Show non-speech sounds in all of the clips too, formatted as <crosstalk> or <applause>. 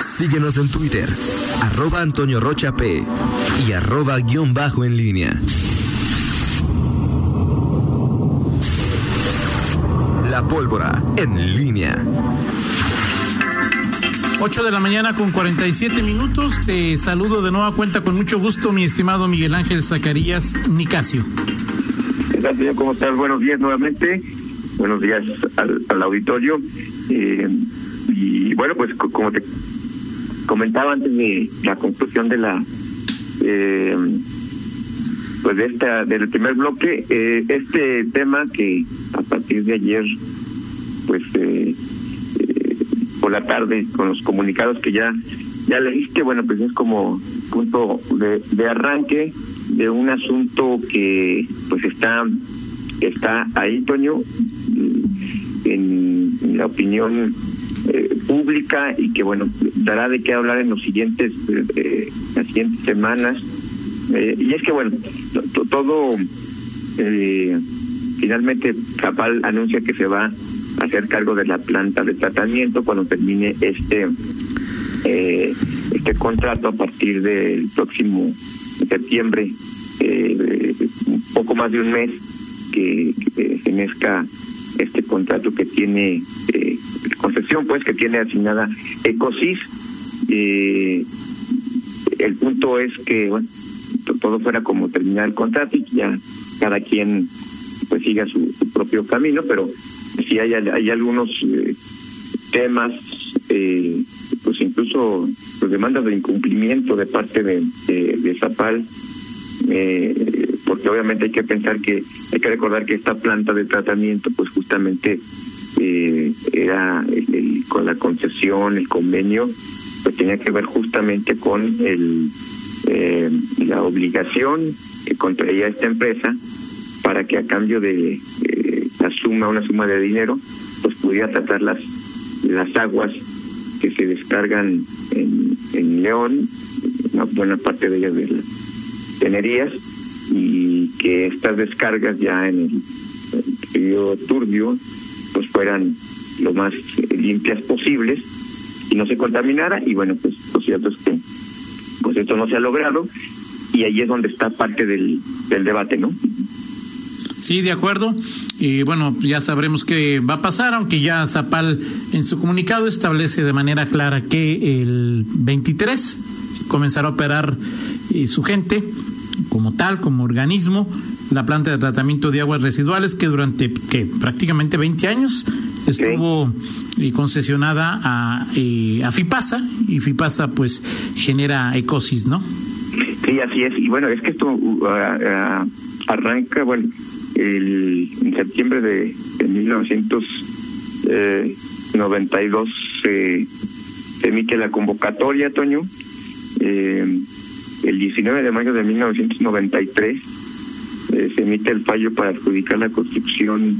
Síguenos en Twitter, arroba Antonio Rocha P y arroba guion bajo en línea. La pólvora en línea. 8 de la mañana con 47 minutos. Te saludo de nueva cuenta con mucho gusto, mi estimado Miguel Ángel Zacarías Nicasio. Gracias, ¿cómo estás? Buenos días nuevamente. Buenos días al, auditorio. Eh, y bueno, pues como te comentaba antes de la conclusión de la eh, pues de esta del primer bloque eh, este tema que a partir de ayer pues eh, eh, por la tarde con los comunicados que ya ya leíste bueno pues es como punto de, de arranque de un asunto que pues está está ahí Toño en, la opinión eh, pública y que bueno dará de qué hablar en los siguientes eh, las siguientes semanas. Eh, y es que bueno todo eh, finalmente Capal anuncia que se va a hacer cargo de la planta de tratamiento cuando termine este eh, este contrato a partir del próximo septiembre eh, un poco más de un mes que, que se este contrato que tiene eh, concesión pues que tiene asignada Ecosis eh, el punto es que bueno todo fuera como terminar el contrato y ya cada quien pues siga su, propio camino pero si hay hay algunos eh, temas eh, pues incluso pues demandas de incumplimiento de parte de de, de Zapal eh, porque obviamente hay que pensar que hay que recordar que esta planta de tratamiento pues justamente eh, era el, el, con la concesión el convenio pues tenía que ver justamente con el eh, la obligación que contraía esta empresa para que a cambio de eh, la suma una suma de dinero pues pudiera tratar las las aguas que se descargan en, León una buena parte de ellas de las tenerías y que estas descargas ya en el, río Turbio pues fueran lo más limpias posibles y no se contaminara. Y bueno pues lo cierto es que pues esto no se ha logrado. Y ahí es donde está parte del, del debate no Sí, de acuerdo. Y bueno, ya sabremos qué va a pasar, aunque ya Zapal en su comunicado establece de manera clara que el 23 comenzará a operar eh, su gente como tal, como organismo, la planta de tratamiento de aguas residuales que durante que prácticamente 20 años estuvo sí. concesionada a, eh, a FIPASA y FIPASA pues genera ecosis, ¿no? Sí, así es. Y bueno, es que esto uh, uh, arranca, bueno, el, en septiembre de, de 1992 eh, se emite la convocatoria, Toño. Eh, el 19 de mayo de 1993 eh, se emite el fallo para adjudicar la construcción,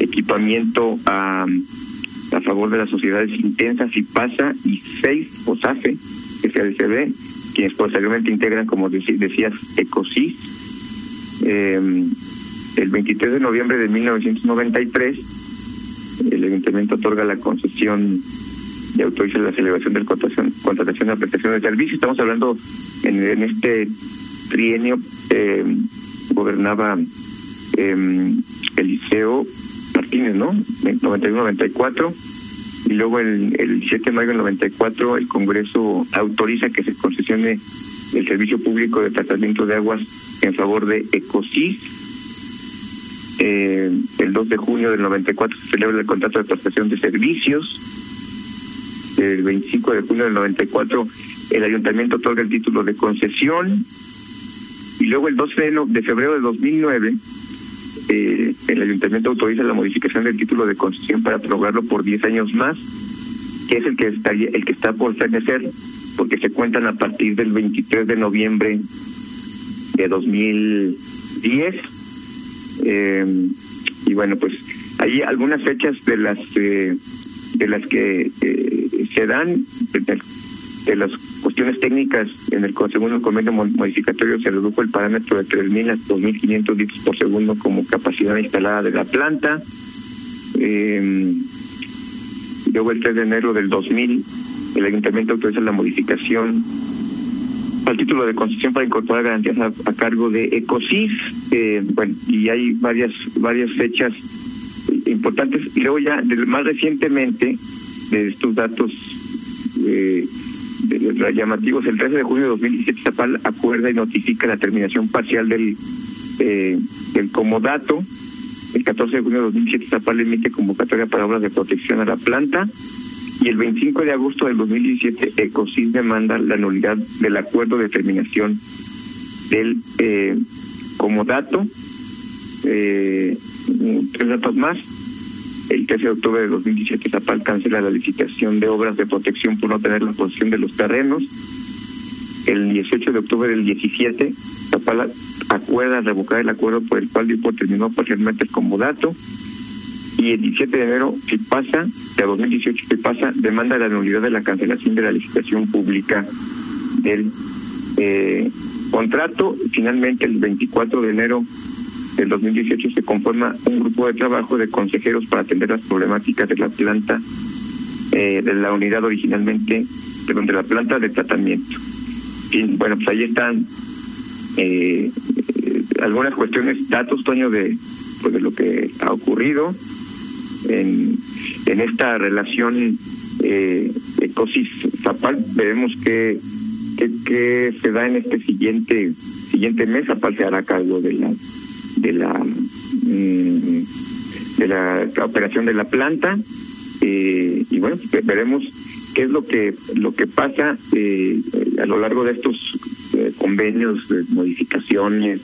equipamiento a, a favor de las sociedades intensas y pasa y seis OSAFE, SB, quienes posteriormente integran, como decías, ECOSIS. Eh, el 23 de noviembre de 1993, el Ayuntamiento otorga la concesión y autoriza la celebración de contratación, contratación de prestación de servicio. Estamos hablando en, en este trienio, eh, gobernaba eh, Eliseo Martínez, ¿no? 91-94. Y luego el, el 7 de mayo del 94 el Congreso autoriza que se concesione el servicio público de tratamiento de aguas en favor de Ecosis. Eh, el 2 de junio del 94 se celebra el contrato de prestación de servicios. El 25 de junio del 94 el ayuntamiento otorga el título de concesión. Y luego el 12 de, febrero de 2009 eh, el ayuntamiento autoriza la modificación del título de concesión para prorrogarlo por 10 años más, que es el que está el que está por fenecer, porque se cuentan a partir del 23 de noviembre de 2010. Eh, y bueno, pues hay algunas fechas de las eh, de las que eh, se dan de, las cuestiones técnicas en el segundo convenio modificatorio se redujo el parámetro de 3.000 a 2.500 litros por segundo como capacidad instalada de la planta. Eh, luego el 3 de enero del 2000 el ayuntamiento autoriza la modificación al título de concesión para incorporar garantías a, cargo de Ecosis, eh, bueno, y hay varias varias fechas importantes. Y luego ya, más recientemente, de estos datos eh, llamativos, el 13 de junio de 2017 Zapal acuerda y notifica la terminación parcial del, eh, del comodato. El 14 de junio de 2017 Zapal emite convocatoria para obras de protección a la planta y el 25 de agosto del 2017 Ecosis demanda la nulidad del acuerdo de terminación del eh, comodato. Eh, tres datos más. El 13 de octubre de 2017 Zapal cancela la licitación de obras de protección por no tener la posesión de los terrenos. El 18 de octubre del 17 Zapal acuerda revocar el acuerdo por el cual Dipo terminó parcialmente el comodato y el 17 de enero, pasa, de 2018, si pasa, demanda la nulidad de la cancelación de la licitación pública del eh, contrato. Finalmente, el 24 de enero del 2018 se conforma un grupo de trabajo de consejeros para atender las problemáticas de la planta, eh, de la unidad originalmente, perdón, de la planta de tratamiento. Bueno, pues ahí están eh, algunas cuestiones, datos, Toño, de, pues de lo que ha ocurrido en, en esta relación eh, Ecosis-Zapal. Veremos qué, qué, se da en este siguiente siguiente mes. Zapal se hará cargo de la de la mm, de la, operación de la planta eh, y bueno veremos qué es lo que lo que pasa eh, a lo largo de estos eh, convenios modificaciones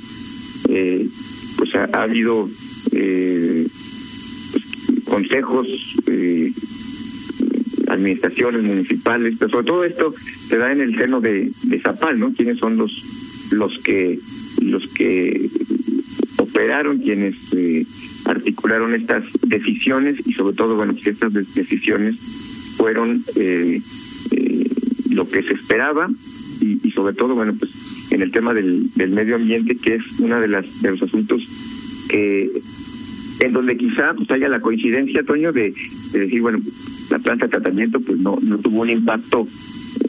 pues ha, ha habido eh, consejos, eh, administraciones municipales, pero sobre todo esto se da en el seno de, de Zapal, ¿no? ¿Quiénes son los los que los que quienes eh, articularon estas decisiones y sobre todo, bueno, pues estas decisiones fueron eh, eh, lo que se esperaba y, sobre todo, bueno, pues en el tema del, del medio ambiente, que es una de las de los asuntos que en donde quizá pues haya la coincidencia, Toño, de, decir, bueno, la planta de tratamiento pues no, no tuvo un impacto,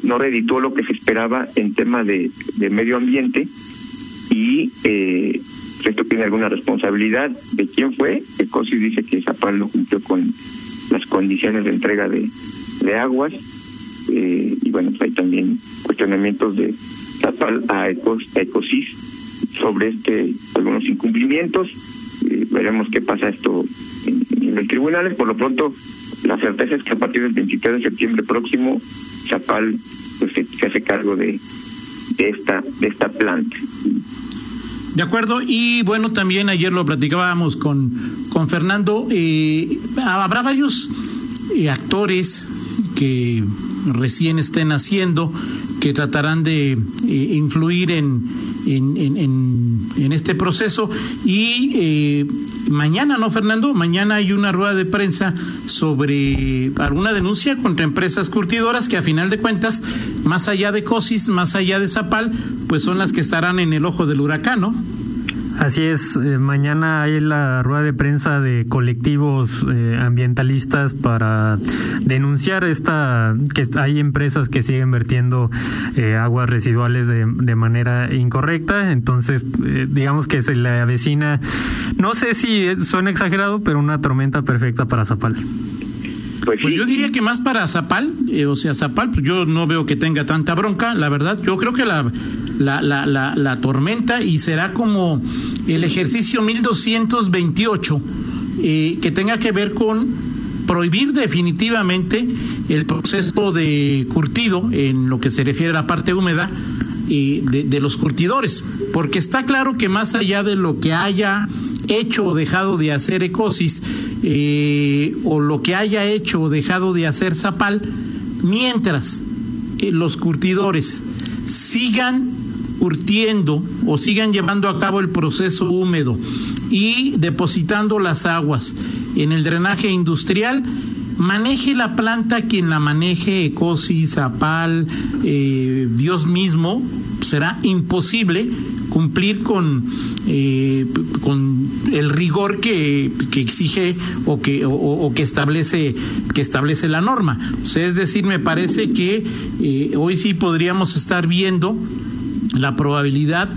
no reditó lo que se esperaba en tema de, de medio ambiente y eh, esto tiene alguna responsabilidad de quién fue. El COSI dice que Zapal no cumplió con las condiciones de entrega de, de aguas eh, y bueno, pues hay también cuestionamientos de Zapal a, Ecos, a Ecosis sobre este algunos incumplimientos veremos qué pasa esto en, los tribunales. Por lo pronto, la certeza es que a partir del 23 de septiembre próximo, Chapal pues, se, hace cargo de, de, esta, de esta planta. De acuerdo, y bueno, también ayer lo platicábamos con, con Fernando, eh, habrá varios eh, actores que recién estén haciendo, que tratarán de eh, influir en, en, en, en, este proceso. Y eh, mañana, ¿no, Fernando? Mañana hay una rueda de prensa sobre alguna denuncia contra empresas curtidoras que a final de cuentas, más allá de COSIS, más allá de Zapal, pues son las que estarán en el ojo del huracán, ¿no? Así es, eh, mañana hay la rueda de prensa de colectivos eh, ambientalistas para denunciar esta que hay empresas que siguen vertiendo eh, aguas residuales de, de, manera incorrecta, entonces digamos que se le avecina, no sé si suena exagerado, pero una tormenta perfecta para Zapal. Pues, pues yo diría que más para Zapal, o sea, Zapal, pues yo no veo que tenga tanta bronca, la verdad. Yo creo que la, la, la, la, la tormenta y será como el ejercicio 1228 eh, que tenga que ver con prohibir definitivamente el proceso de curtido en lo que se refiere a la parte húmeda eh, de, los curtidores, porque está claro que más allá de lo que haya hecho o dejado de hacer Ecosis, eh, o lo que haya hecho o dejado de hacer Zapal, mientras eh, los curtidores sigan curtiendo o sigan llevando a cabo el proceso húmedo y depositando las aguas en el drenaje industrial, maneje la planta quien la maneje, Ecosis, Zapal, eh, Dios mismo, será imposible cumplir con, eh, con el rigor que, que exige o que, o, que establece que establece la norma. Es decir, me parece que eh, hoy sí podríamos estar viendo la probabilidad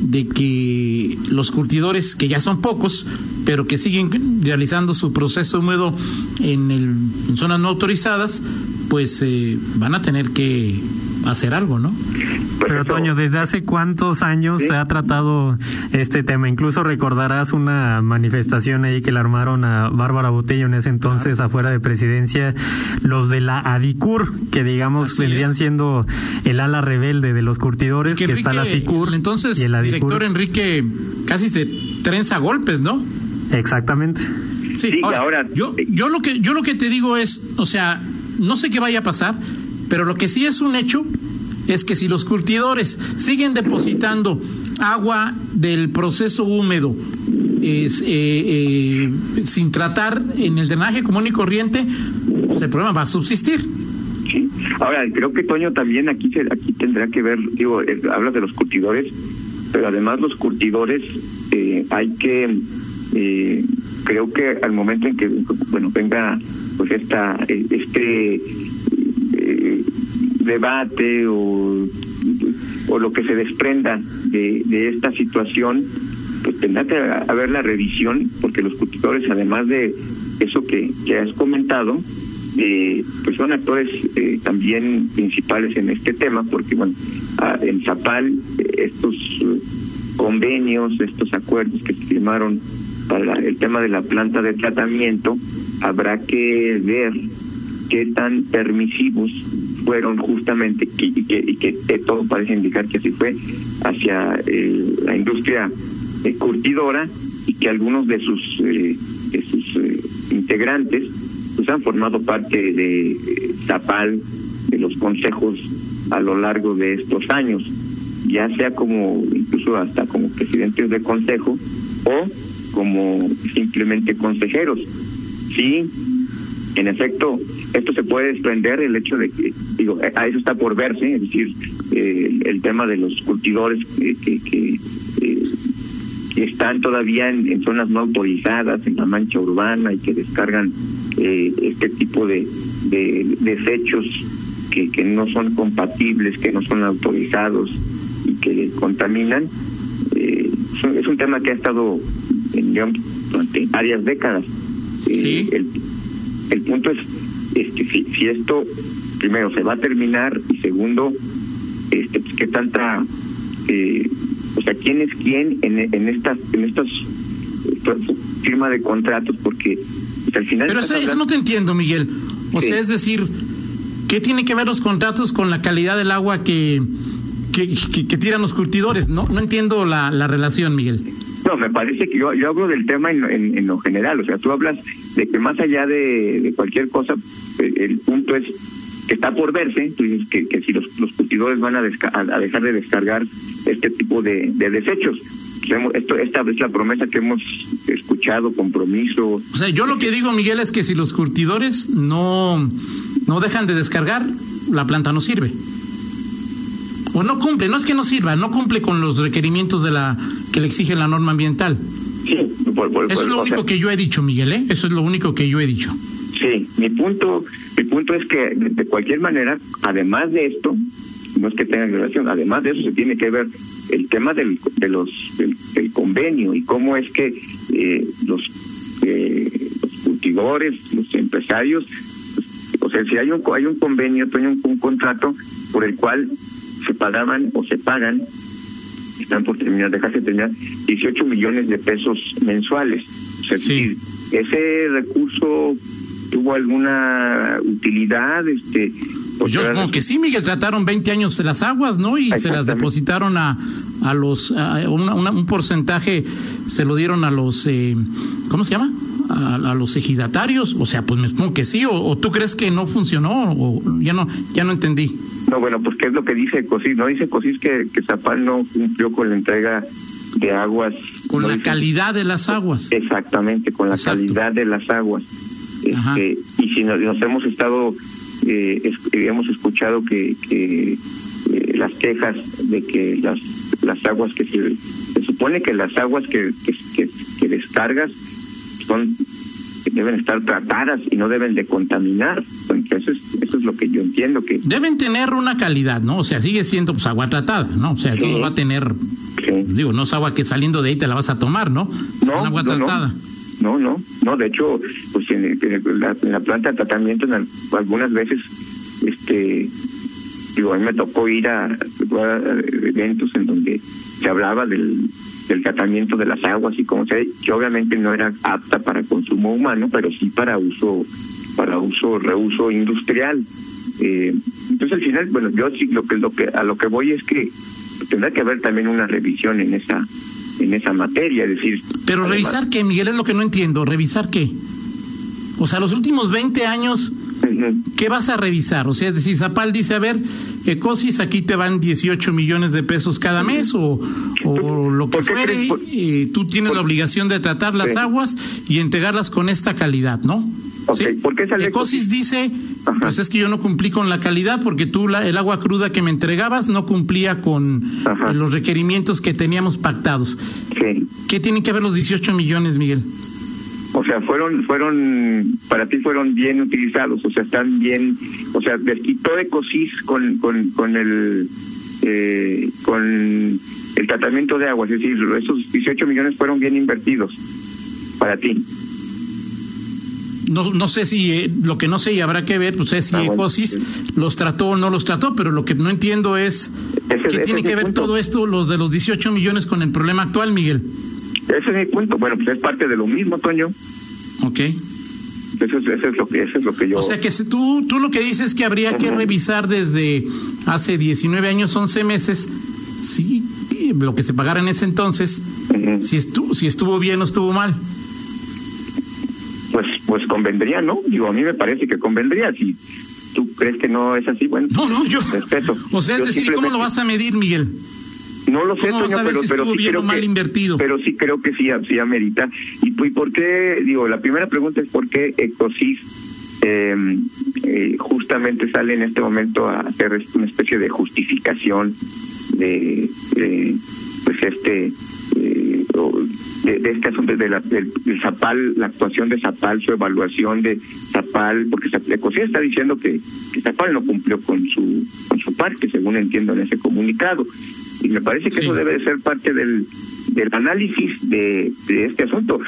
de que los curtidores, que ya son pocos, pero que siguen realizando su proceso húmedo en, el, en zonas no autorizadas, pues eh, van a tener que hacer algo, ¿no? Pues Pero Toño, ¿desde hace cuántos años se ha tratado este tema? Incluso recordarás una manifestación ahí que le armaron a Bárbara Botello en ese entonces afuera de presidencia, los de la ADICUR, que digamos vendrían siendo el ala rebelde de los curtidores, que, está la SICUR. entonces, el director Enrique casi se trenza golpes, ¿no? Exactamente. Sí, ahora, yo, yo lo que yo lo que te digo es, o sea, no sé qué vaya a pasar, pero lo que sí es un hecho es que si los curtidores siguen depositando agua del proceso húmedo eh, eh, sin tratar en el drenaje común y corriente, pues el problema va a subsistir. Ahora, creo que Toño también aquí aquí tendrá que ver, digo, eh, hablas de los curtidores, pero además los curtidores hay que, creo que al momento en que, bueno, venga pues esta este debate o, o lo que se desprenda de, de esta situación, pues tendrá que haber la revisión, porque los cultivadores, además de eso que, que has comentado, eh, pues son actores eh, también principales en este tema, porque bueno, en Zapal estos convenios, estos acuerdos que se firmaron para el tema de la planta de tratamiento, habrá que ver qué tan permisivos fueron justamente, y que, y que, todo parece indicar que así fue, hacia eh, la industria eh, curtidora y que algunos de sus, eh, de sus integrantes pues han formado parte de Zapal, de los consejos a lo largo de estos años, ya sea como incluso hasta como presidentes de consejo o como simplemente consejeros. Sí, en efecto, esto se puede desprender el hecho de que, digo, a eso está por verse, es decir, eh, el tema de los cultivadores que, que, eh, están todavía en, zonas no autorizadas, en la mancha urbana y que descargan eh, este tipo de, de desechos que, que no son compatibles, que no son autorizados y que contaminan. es un tema que ha estado en, durante varias décadas. ¿Sí? el, el punto es, que si, si esto, primero, se va a terminar y segundo, este, pues, qué tanta, eh, o sea, quién es quién en, en estas, en estas firma de contratos, porque pues, al final. Pero eso, no te entiendo, Miguel. O sea, es decir, ¿qué tiene que ver los contratos con la calidad del agua que, que, que, tiran los curtidores? No, no entiendo la, la relación, Miguel. No, me parece que yo, yo hablo del tema en, en, lo general, o sea, tú hablas de que más allá de, cualquier cosa, el, punto es que está por verse, tú dices que, que si los, los cultivadores van a, a, dejar de descargar este tipo de, de desechos. Esto, esta es la promesa que hemos escuchado, compromiso. O sea, yo lo que digo, Miguel, es que si los curtidores no, no dejan de descargar, la planta no sirve o no cumple, no es que no sirva, no cumple con los requerimientos de la que le exige la norma ambiental. Sí, Eso es lo único que yo he dicho, Miguel, ¿eh? Eso es lo único que yo he dicho. Sí, mi punto, mi punto es que de cualquier manera, además de esto, no es que tenga relación, además de eso se tiene que ver el tema del, de los, del, convenio y cómo es que eh, los, eh, los cultivadores, los empresarios, o sea, si hay un, hay un convenio, hay un, un contrato por el cual se pagaban o se pagan, están por terminar, dejarse terminar, 18 millones de pesos mensuales. O sea, sí. ese recurso tuvo alguna utilidad, este pues yo supongo que sí, Miguel, trataron 20 años de las aguas, ¿no? Y se las depositaron a, a los, a un porcentaje se lo dieron a los, eh, ¿cómo se llama? A, los ejidatarios, o sea, pues me supongo que sí, o, o, tú crees que no funcionó, o ya no, ya no entendí. No, bueno, pues qué es lo que dice COSIS. No dice COSIS que, que Zapal no cumplió con la entrega de aguas. Con la calidad de las aguas. Exactamente, con la calidad de las aguas. Este, y si nos, hemos estado, eh, hemos escuchado que, que eh, las quejas de que las las aguas que se, se supone que las aguas que, que, que, descargas son deben estar tratadas y no deben de contaminar. Eso es, eso es lo que yo entiendo que... Deben tener una calidad, ¿no? O sea, sigue siendo pues agua tratada, ¿no? O sea, todo va a tener... Digo, no es agua que saliendo de ahí te la vas a tomar, ¿no? No, agua tratada. No. no, no, de hecho, pues en, la, planta de tratamiento en algunas veces, este, digo, a mí me tocó ir a, eventos en donde se hablaba del, del tratamiento de las aguas y como se, que obviamente no era apta para consumo humano, pero sí para uso, para uso, reuso industrial. Eh, entonces al final, bueno, yo sí lo que, lo que a lo que voy es que tendrá que haber también una revisión en esa en esa materia, es decir. Pero revisar qué, Miguel, es lo que no entiendo. ¿Revisar qué? O sea, los últimos 20 años, ¿qué vas a revisar? O sea, es decir, Zapal dice, a ver, Ecosis, aquí te van 18 millones de pesos cada mes o, o lo que fuere, y tú tienes la obligación de tratar las aguas y entregarlas con esta calidad, ¿no? Okay. ¿Por qué Ecosis dice, pues es que yo no cumplí con la calidad porque tú la, el agua cruda que me entregabas no cumplía con los requerimientos que teníamos pactados. Sí. ¿Qué tienen que ver los 18 millones, Miguel? O sea, fueron, fueron, para ti fueron bien utilizados, o sea, están bien, o sea, desquitó Ecosis con, con, con el, eh, con el tratamiento de agua, es decir, esos 18 millones fueron bien invertidos para ti no, no sé si eh, lo que no sé y habrá que ver, pues es si ah, Ecosis los trató o no los trató, pero lo que no entiendo es qué tiene que ver todo esto, los de los 18 millones, con el problema actual, Miguel. Ese es mi punto. Bueno, pues es parte de lo mismo, Toño. Ok. Eso es, eso es, lo que, eso es lo que yo... O sea que tú, tú lo que dices es que habría que revisar desde hace 19 años, 11 meses, sí, lo que se pagara en ese entonces, si, estuvo, si estuvo bien o estuvo mal pues pues convendría, ¿no? Digo, a mí me parece que convendría. Si tú crees que no es así, bueno, no, no, yo respeto. O sea, es decir, ¿cómo lo vas a medir, Miguel? No lo sé, Toño, pero, si pero sí creo mal que, invertido. pero sí creo que sí, sí amerita. ¿Y, y por qué? Digo, la primera pregunta es por qué Ecosis em, eh, justamente sale en este momento a hacer una especie de justificación de, de pues este eh, de, este asunto de la, del, Zapal, la actuación de Zapal, su evaluación de Zapal, porque Ecosía está diciendo que, que, Zapal no cumplió con su con su parte, según entiendo en ese comunicado. Y me parece que eso debe de ser parte del, del análisis de, de este asunto.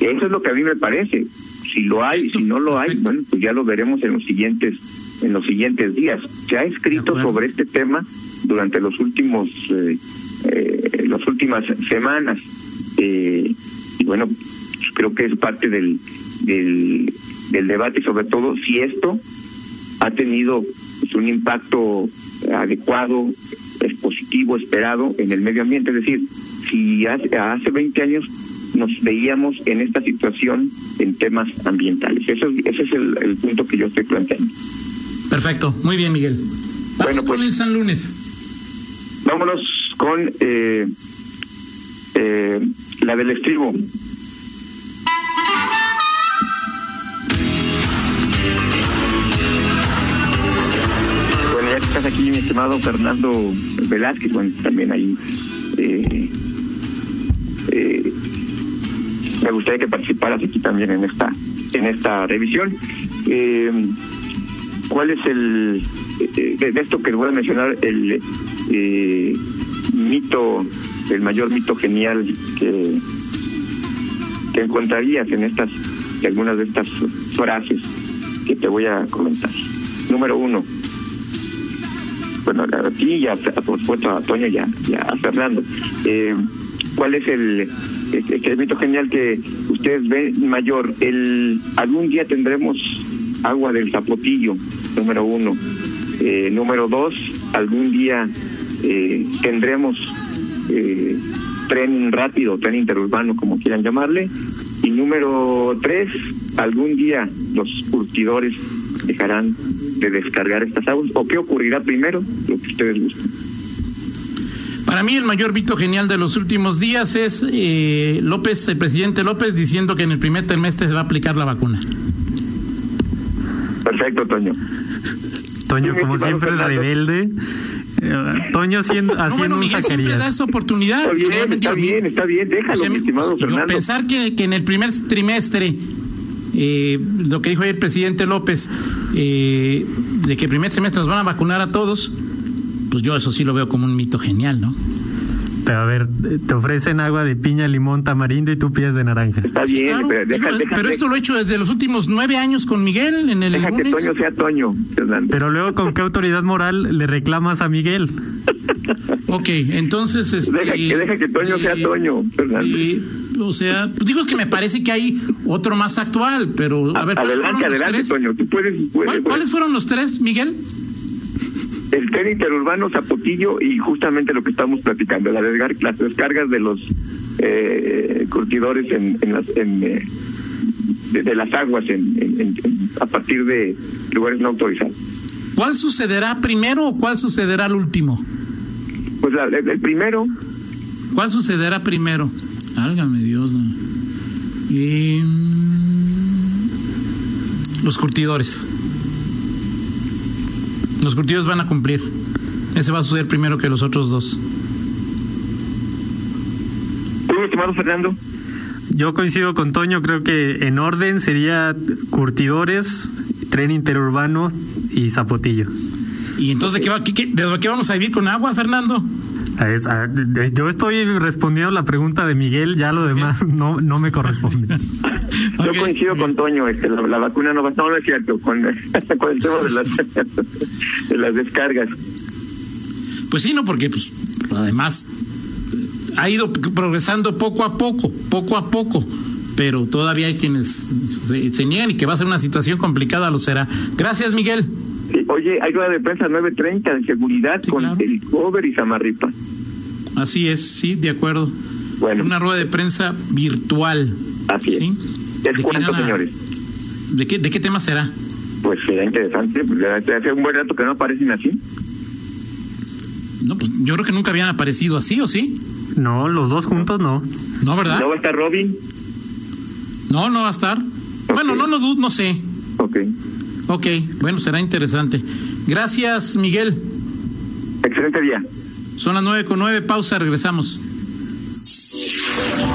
Eso es lo que a mí me parece. Si lo hay, si no lo hay, bueno, pues ya lo veremos en los siguientes en los siguientes días. Se ha escrito sobre este tema durante los últimos eh, eh, las últimas semanas. Eh, y bueno, creo que es parte del, del, del debate, sobre todo si esto ha tenido pues, un impacto adecuado, es positivo, esperado en el medio ambiente. Es decir, si hace, hace 20 años nos veíamos en esta situación en temas ambientales. Eso, ese es el, el punto que yo estoy planteando. Perfecto, muy bien, Miguel. Vamos bueno, pues, con el San Lunes. Vámonos con eh, eh, la del estribo. Bueno, ya estás aquí, mi estimado Fernando Velázquez, bueno, también ahí eh, eh, me gustaría que participaras aquí también en esta en esta revisión. Eh, ¿Cuál es el eh, de esto que voy a mencionar el eh, mito, el mayor mito genial que, que encontrarías en estas, algunas de estas frases que te voy a comentar. Número uno, bueno, a ti y a, por supuesto a Toño y a, Fernando, eh, ¿cuál es el, el, mito genial que ustedes ven mayor? El algún día tendremos agua del zapotillo, número uno. Eh, número dos, algún día eh, tendremos eh, tren rápido, tren interurbano, como quieran llamarle. Y número tres, algún día los curtidores dejarán de descargar estas aguas. ¿O qué ocurrirá primero? Lo que ustedes gusten. Para mí el mayor vito genial de los últimos días es eh, López, el presidente López, diciendo que en el primer trimestre se va a aplicar la vacuna. Perfecto, Toño. Toño, como siempre, rebelde Toño haciendo, No, bueno, Miguel siempre da esa oportunidad. Está bien, está bien, está bien, déjalo, O sea, mi estimado Fernando. pensar que, que en el primer trimestre, eh, lo que dijo ayer el presidente López, eh, de que el primer semestre nos van a vacunar a todos, pues yo eso sí lo veo como un mito genial, ¿no? Pero a ver, te ofrecen agua de piña, limón, tamarindo y tú pides de naranja. Está Sí, bien, claro, pero, deja, digo, deja- pero esto lo he hecho desde los últimos nueve años con Miguel en el deja que lunes. Toño sea Toño, Fernando. Pero luego, ¿con qué autoridad moral le reclamas a Miguel? <laughs> Ok, entonces... Este, Deja que- deja que Toño sea Toño, Fernando. eh, o sea, pues digo que me parece que hay otro más actual, pero a ver, ¿cuáles adelante, adelante, tres? Toño. Tú puedes, puedes, ¿Cuál- puedes. ¿Cuáles fueron los tres, Miguel? El tren interurbano Zapotillo y justamente lo que estamos platicando, la desgar- las descargas de los eh, curtidores en, en las, en, eh, de, de las aguas en, a partir de lugares no autorizados. ¿Cuál sucederá primero o cuál sucederá al último? Pues la- el, el primero, ¿Cuál sucederá primero? Álgame Dios. no. Y, mm, los curtidores. Los curtidores van a cumplir. Ese va a suceder primero que los otros dos. ¿tú, estimado Fernando? Yo coincido con Toño, creo que en orden sería curtidores, tren interurbano y zapotillo. ¿Y entonces de qué, va- qué- qué- de qué vamos a vivir con agua, Fernando? Es- a- Yo estoy respondiendo la pregunta de Miguel, ya lo demás no, no me corresponde. <laughs> Yo coincido con Toño, este, la, la vacuna no va no, no es cierto, con, <laughs> con el tema de las, de las descargas. Pues sí, no, porque pues, además ha ido progresando poco a poco, poco a poco, pero todavía hay quienes se, se niegan y que va a ser una situación complicada, lo será. Gracias, Miguel. Sí, oye, hay rueda de prensa 9.30 de seguridad Sí, con claro. el cover y Samarripa. Así es, sí, de acuerdo. Bueno. Una rueda de prensa virtual. Así es. ¿sí? Es ¿De qué cuento, señores. ¿De qué, ¿De qué tema será? Pues será interesante, pues hace un buen rato que no aparecen así. No, pues yo creo que nunca habían aparecido así, ¿o sí? No, los dos juntos no. No, ¿verdad? ¿No va a estar Robin? No, no va a estar. Bueno, no lo dudo, no sé. Ok. Ok, bueno, será interesante. Gracias, Miguel. Excelente día. Son las nueve con nueve, pausa, regresamos.